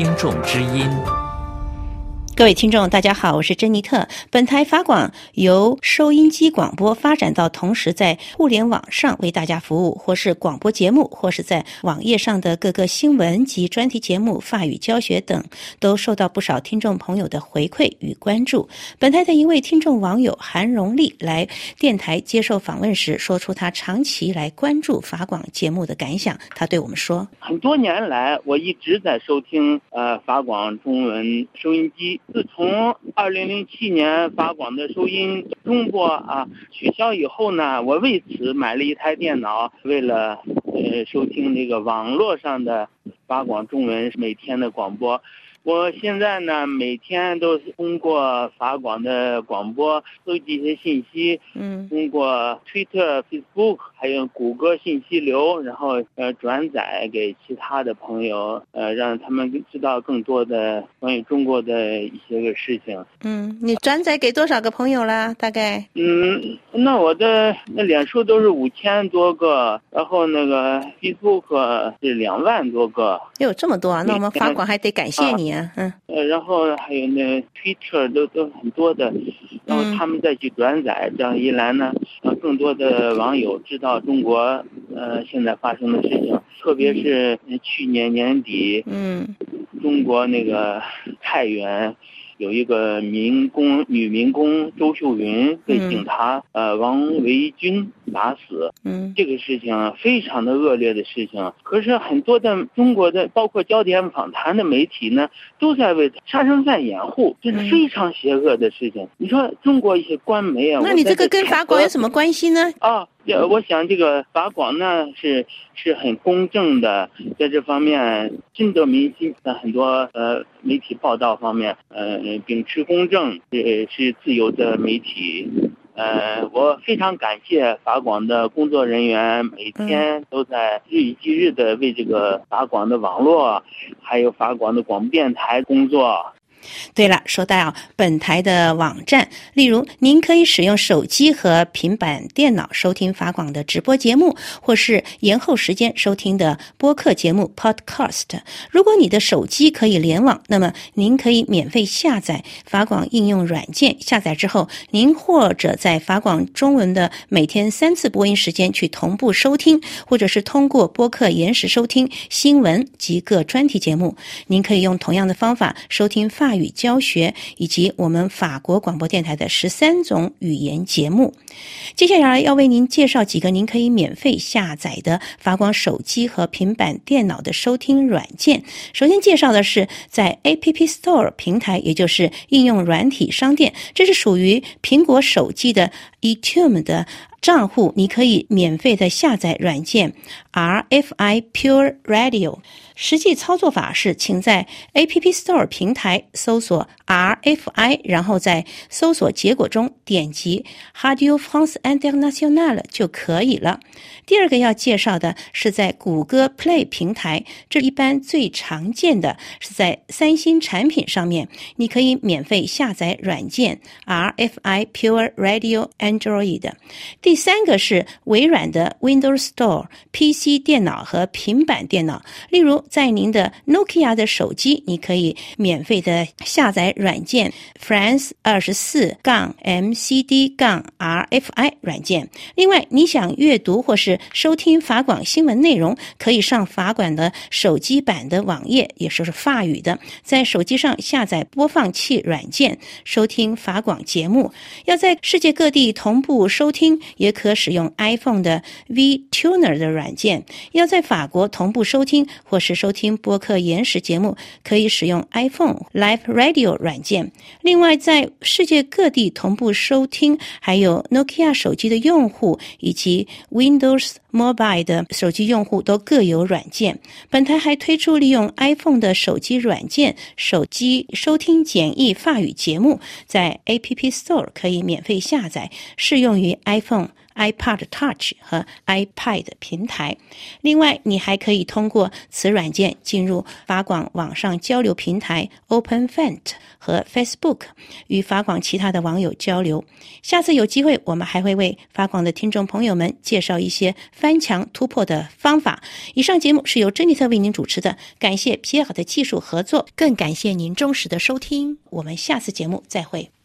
听众之音。各位听众，大家好，我是珍妮特。本台法广由收音机广播发展到同时在互联网上为大家服务，或是广播节目，或是在网页上的各个新闻及专题节目、法语教学等，都受到不少听众朋友的回馈与关注。本台的一位听众网友韩荣丽来电台接受访问时，说出他长期来关注法广节目的感想。他对我们说：“很多年来，我一直在收听呃法广中文收音机。”自从二零零七年法广的收音中国啊取消以后呢，我为此买了一台电脑，为了呃收听这个网络上的法广中文每天的广播。我现在呢，每天都是通过法广的广播搜集一些信息，嗯，通过 Twitter、Facebook 还有谷歌信息流，然后呃转载给其他的朋友，呃让他们知道更多的关于中国的一些个事情。嗯，你转载给多少个朋友啦？大概？嗯，那我的那脸书都是五千多个，然后那个 Facebook 是两万多个。哟这么多啊？那我们法广还得感谢你。嗯，呃，然后还有那 Twitter 都都很多的，然后他们再去转载，这样一来呢，让更多的网友知道中国呃现在发生的事情，特别是去年年底，嗯，中国那个太原。有一个民工女民工周秀云被警察呃王维军打死，嗯，这个事情非常的恶劣的事情。可是很多的中国的包括焦点访谈的媒体呢，都在为杀生犯掩护，这是非常邪恶的事情。你说中国一些官媒啊，那你这个跟法广有什么关系呢？啊。呃，我想这个法广呢是是很公正的，在这方面深得民心。在很多呃媒体报道方面，呃秉持公正，是是自由的媒体。呃，我非常感谢法广的工作人员，每天都在日以继日的为这个法广的网络，还有法广的广播电台工作。对了，说到本台的网站，例如您可以使用手机和平板电脑收听法广的直播节目，或是延后时间收听的播客节目 Podcast。如果你的手机可以联网，那么您可以免费下载法广应用软件。下载之后，您或者在法广中文的每天三次播音时间去同步收听，或者是通过播客延时收听新闻及各专题节目。您可以用同样的方法收听法。法语教学以及我们法国广播电台的十三种语言节目。接下来要为您介绍几个您可以免费下载的法广手机和平板电脑的收听软件。首先介绍的是在 App Store 平台，也就是应用软体商店，这是属于苹果手机的 iTune 的账户，你可以免费的下载软件 RFI Pure Radio。实际操作法是，请在 App Store 平台搜索 RFI，然后在搜索结果中点击 Radio France International 就可以了。第二个要介绍的是在谷歌 Play 平台，这一般最常见的是在三星产品上面，你可以免费下载软件 RFI Pure Radio Android。第第三个是微软的 Windows Store PC 电脑和平板电脑，例如。在您的 Nokia 的手机，你可以免费的下载软件 France 二十四杠 MCD 杠 RFI 软件。另外，你想阅读或是收听法广新闻内容，可以上法广的手机版的网页，也就是法语的，在手机上下载播放器软件收听法广节目。要在世界各地同步收听，也可使用 iPhone 的 V Tuner 的软件。要在法国同步收听或是收听播客延时节目可以使用 iPhone Live Radio 软件。另外，在世界各地同步收听，还有 Nokia 手机的用户以及 Windows Mobile 的手机用户都各有软件。本台还推出利用 iPhone 的手机软件，手机收听简易法语节目，在 App Store 可以免费下载，适用于 iPhone。iPod Touch 和 iPad 平台。另外，你还可以通过此软件进入法广网上交流平台 OpenFont 和 Facebook，与法广其他的网友交流。下次有机会，我们还会为法广的听众朋友们介绍一些翻墙突破的方法。以上节目是由珍妮特为您主持的，感谢皮尔的技术合作，更感谢您忠实的收听。我们下次节目再会。